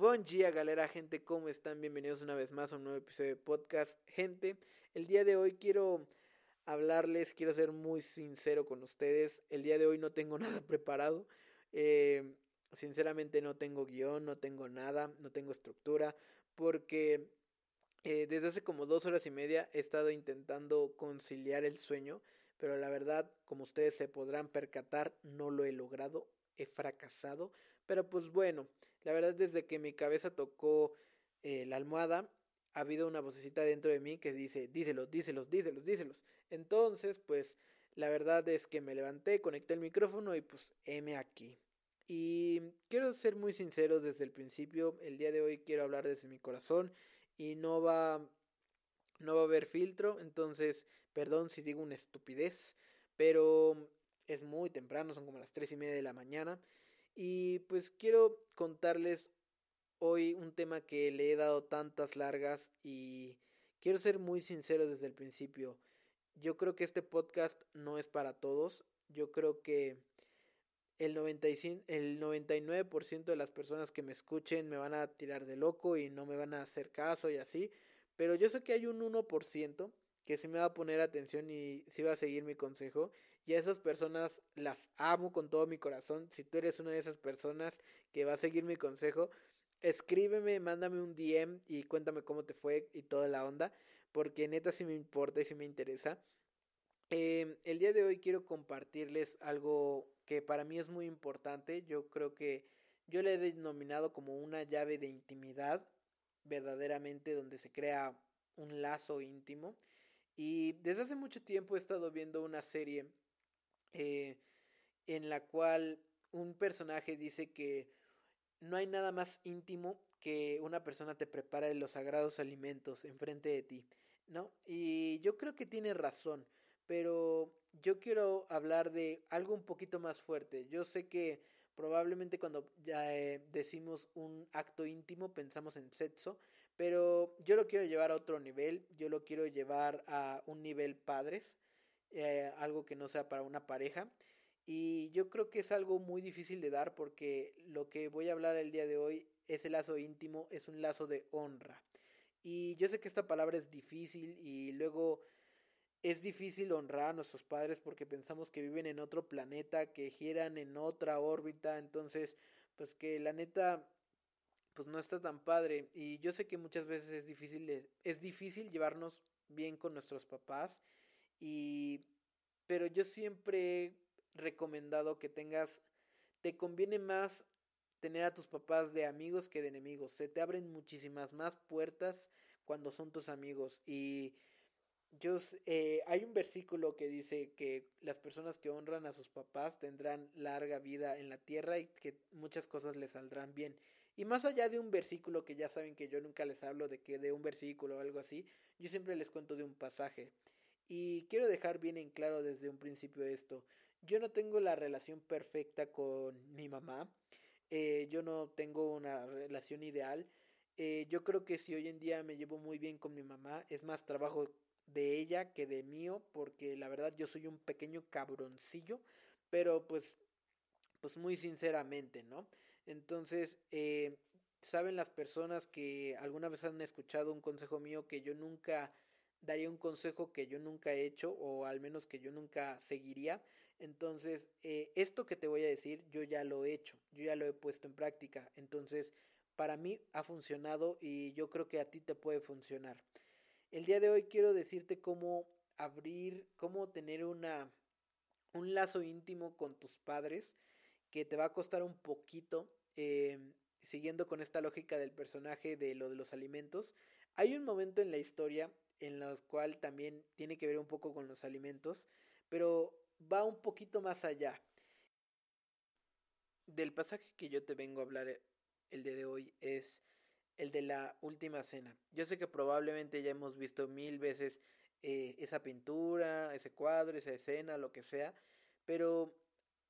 Buen día, galera, gente, ¿cómo están? Bienvenidos una vez más a un nuevo episodio de podcast. Gente, el día de hoy quiero hablarles, quiero ser muy sincero con ustedes. El día de hoy no tengo nada preparado. Eh, sinceramente no tengo guion, no tengo nada, no tengo estructura, porque eh, desde hace como dos horas y media he estado intentando conciliar el sueño, pero la verdad, como ustedes se podrán percatar, no lo he logrado, he fracasado. Pero pues bueno, la verdad desde que mi cabeza tocó eh, la almohada, ha habido una vocecita dentro de mí que dice, díselos, díselos, díselos, díselos. Entonces, pues la verdad es que me levanté, conecté el micrófono y pues heme aquí. Y quiero ser muy sincero desde el principio, el día de hoy quiero hablar desde mi corazón y no va no va a haber filtro, entonces perdón si digo una estupidez, pero es muy temprano, son como las tres y media de la mañana y pues quiero contarles hoy un tema que le he dado tantas largas y quiero ser muy sincero desde el principio. Yo creo que este podcast no es para todos. Yo creo que el, 95, el 99% de las personas que me escuchen me van a tirar de loco y no me van a hacer caso y así. Pero yo sé que hay un 1% que sí me va a poner atención y sí va a seguir mi consejo. Y a esas personas las amo con todo mi corazón. Si tú eres una de esas personas que va a seguir mi consejo, escríbeme, mándame un DM y cuéntame cómo te fue y toda la onda. Porque neta sí me importa y sí me interesa. Eh, el día de hoy quiero compartirles algo que para mí es muy importante. Yo creo que yo le he denominado como una llave de intimidad, verdaderamente donde se crea un lazo íntimo. Y desde hace mucho tiempo he estado viendo una serie eh, en la cual un personaje dice que no hay nada más íntimo que una persona te prepara los sagrados alimentos enfrente de ti, ¿no? Y yo creo que tiene razón, pero yo quiero hablar de algo un poquito más fuerte. Yo sé que probablemente cuando eh, decimos un acto íntimo pensamos en sexo, pero yo lo quiero llevar a otro nivel, yo lo quiero llevar a un nivel padres, eh, algo que no sea para una pareja. Y yo creo que es algo muy difícil de dar porque lo que voy a hablar el día de hoy, ese lazo íntimo, es un lazo de honra. Y yo sé que esta palabra es difícil y luego es difícil honrar a nuestros padres porque pensamos que viven en otro planeta, que giran en otra órbita, entonces pues que la neta pues no está tan padre y yo sé que muchas veces es difícil es difícil llevarnos bien con nuestros papás y pero yo siempre he recomendado que tengas te conviene más tener a tus papás de amigos que de enemigos se te abren muchísimas más puertas cuando son tus amigos y yo eh, hay un versículo que dice que las personas que honran a sus papás tendrán larga vida en la tierra y que muchas cosas les saldrán bien y más allá de un versículo que ya saben que yo nunca les hablo de que de un versículo o algo así, yo siempre les cuento de un pasaje. Y quiero dejar bien en claro desde un principio esto. Yo no tengo la relación perfecta con mi mamá. Eh, yo no tengo una relación ideal. Eh, yo creo que si hoy en día me llevo muy bien con mi mamá, es más trabajo de ella que de mío, porque la verdad yo soy un pequeño cabroncillo, pero pues, pues muy sinceramente, ¿no? Entonces, eh, saben las personas que alguna vez han escuchado un consejo mío que yo nunca daría un consejo que yo nunca he hecho o al menos que yo nunca seguiría. Entonces, eh, esto que te voy a decir, yo ya lo he hecho, yo ya lo he puesto en práctica. Entonces, para mí ha funcionado y yo creo que a ti te puede funcionar. El día de hoy quiero decirte cómo abrir, cómo tener una un lazo íntimo con tus padres que te va a costar un poquito eh, siguiendo con esta lógica del personaje de lo de los alimentos, hay un momento en la historia en el cual también tiene que ver un poco con los alimentos, pero va un poquito más allá. Del pasaje que yo te vengo a hablar el día de hoy es el de la última cena. Yo sé que probablemente ya hemos visto mil veces eh, esa pintura, ese cuadro, esa escena, lo que sea, pero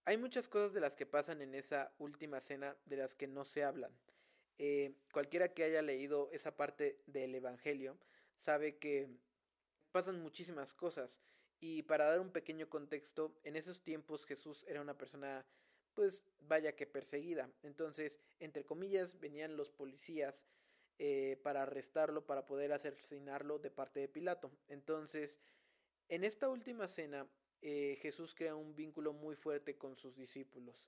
hay muchas cosas de las que pasan en esa última cena de las que no se hablan. Eh, cualquiera que haya leído esa parte del Evangelio sabe que pasan muchísimas cosas. Y para dar un pequeño contexto, en esos tiempos Jesús era una persona pues vaya que perseguida. Entonces, entre comillas, venían los policías eh, para arrestarlo, para poder asesinarlo de parte de Pilato. Entonces, en esta última cena, eh, Jesús crea un vínculo muy fuerte con sus discípulos.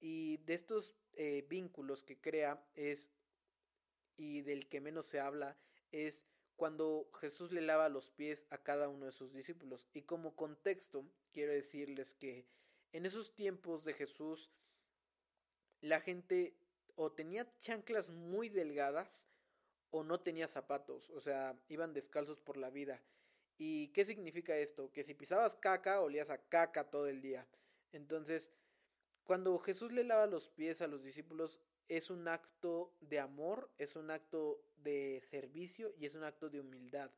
Y de estos eh, vínculos que crea es, y del que menos se habla, es cuando Jesús le lava los pies a cada uno de sus discípulos. Y como contexto, quiero decirles que en esos tiempos de Jesús, la gente o tenía chanclas muy delgadas o no tenía zapatos, o sea, iban descalzos por la vida. ¿Y qué significa esto? Que si pisabas caca, olías a caca todo el día. Entonces, cuando Jesús le lava los pies a los discípulos, es un acto de amor, es un acto de servicio y es un acto de humildad.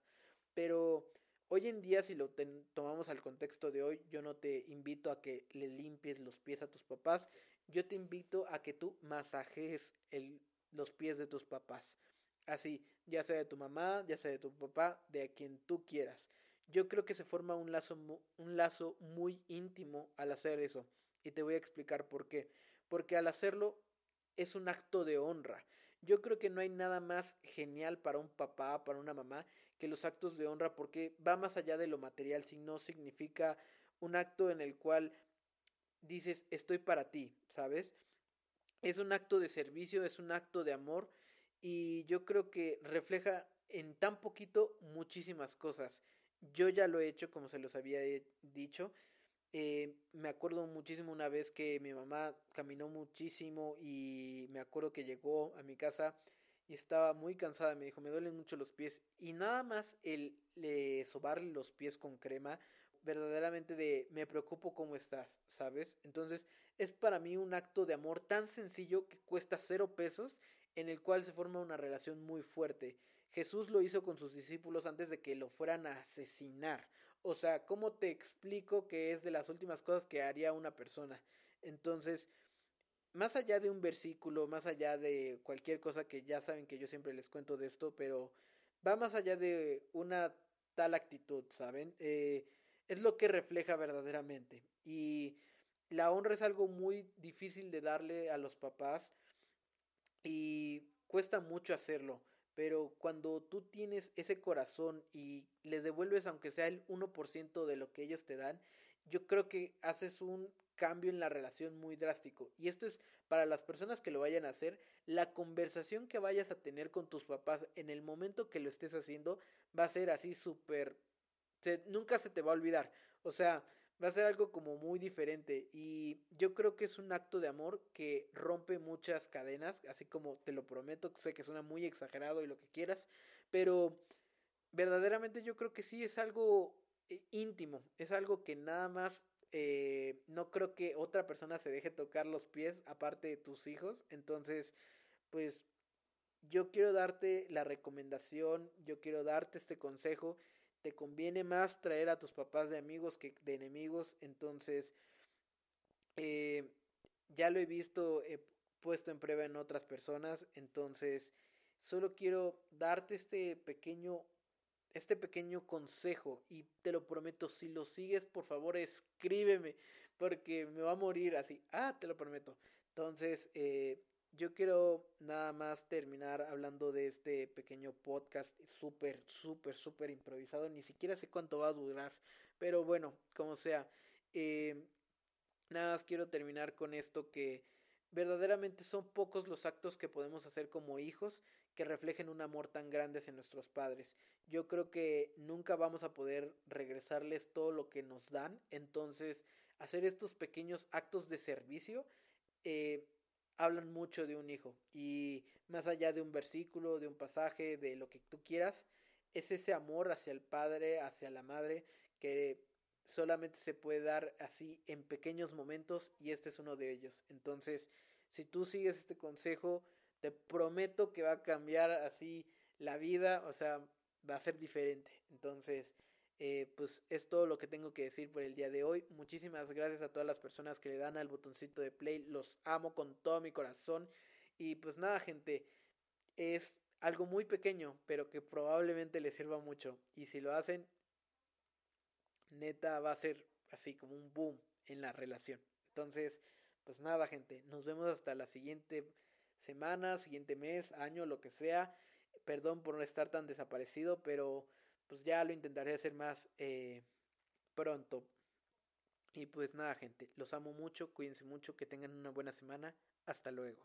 Pero hoy en día, si lo tomamos al contexto de hoy, yo no te invito a que le limpies los pies a tus papás, yo te invito a que tú masajes el, los pies de tus papás. Así, ya sea de tu mamá, ya sea de tu papá, de quien tú quieras. Yo creo que se forma un lazo, un lazo muy íntimo al hacer eso. Y te voy a explicar por qué. Porque al hacerlo es un acto de honra. Yo creo que no hay nada más genial para un papá, para una mamá, que los actos de honra, porque va más allá de lo material, sino significa un acto en el cual dices, estoy para ti, ¿sabes? Es un acto de servicio, es un acto de amor y yo creo que refleja en tan poquito muchísimas cosas. Yo ya lo he hecho, como se los había dicho. Eh, me acuerdo muchísimo una vez que mi mamá caminó muchísimo y me acuerdo que llegó a mi casa y estaba muy cansada. Me dijo, me duelen mucho los pies. Y nada más el le sobarle los pies con crema, verdaderamente de me preocupo cómo estás, ¿sabes? Entonces es para mí un acto de amor tan sencillo que cuesta cero pesos en el cual se forma una relación muy fuerte. Jesús lo hizo con sus discípulos antes de que lo fueran a asesinar. O sea, ¿cómo te explico que es de las últimas cosas que haría una persona? Entonces, más allá de un versículo, más allá de cualquier cosa que ya saben que yo siempre les cuento de esto, pero va más allá de una tal actitud, ¿saben? Eh, es lo que refleja verdaderamente. Y la honra es algo muy difícil de darle a los papás y cuesta mucho hacerlo, pero cuando tú tienes ese corazón y le devuelves aunque sea el 1% de lo que ellos te dan, yo creo que haces un cambio en la relación muy drástico. Y esto es para las personas que lo vayan a hacer, la conversación que vayas a tener con tus papás en el momento que lo estés haciendo va a ser así súper... nunca se te va a olvidar. O sea, va a ser algo como muy diferente y yo creo que es un acto de amor que rompe muchas cadenas, así como te lo prometo, sé que suena muy exagerado y lo que quieras, pero verdaderamente yo creo que sí es algo eh, íntimo, es algo que nada más eh, no creo que otra persona se deje tocar los pies aparte de tus hijos, entonces pues yo quiero darte la recomendación, yo quiero darte este consejo te conviene más traer a tus papás de amigos que de enemigos. Entonces, eh, ya lo he visto he puesto en prueba en otras personas. Entonces, solo quiero darte este pequeño este pequeño consejo y te lo prometo, si lo sigues, por favor, escríbeme, porque me va a morir así. Ah, te lo prometo. Entonces, eh, yo quiero nada más terminar hablando de este pequeño podcast súper, súper, súper improvisado. Ni siquiera sé cuánto va a durar. Pero bueno, como sea. Eh, nada más quiero terminar con esto que verdaderamente son pocos los actos que podemos hacer como hijos que reflejen un amor tan grande hacia nuestros padres. Yo creo que nunca vamos a poder regresarles todo lo que nos dan. Entonces, hacer estos pequeños actos de servicio eh, hablan mucho de un hijo y más allá de un versículo, de un pasaje, de lo que tú quieras, es ese amor hacia el padre, hacia la madre que solamente se puede dar así en pequeños momentos y este es uno de ellos. Entonces, si tú sigues este consejo, te prometo que va a cambiar así la vida, o sea, va a ser diferente. Entonces, eh, pues es todo lo que tengo que decir por el día de hoy. Muchísimas gracias a todas las personas que le dan al botoncito de play. Los amo con todo mi corazón. Y pues nada, gente, es algo muy pequeño, pero que probablemente les sirva mucho. Y si lo hacen, neta va a ser así como un boom en la relación. Entonces, pues nada, gente, nos vemos hasta la siguiente semana, siguiente mes, año, lo que sea. Perdón por no estar tan desaparecido, pero pues ya lo intentaré hacer más eh, pronto. Y pues nada, gente, los amo mucho, cuídense mucho, que tengan una buena semana. Hasta luego.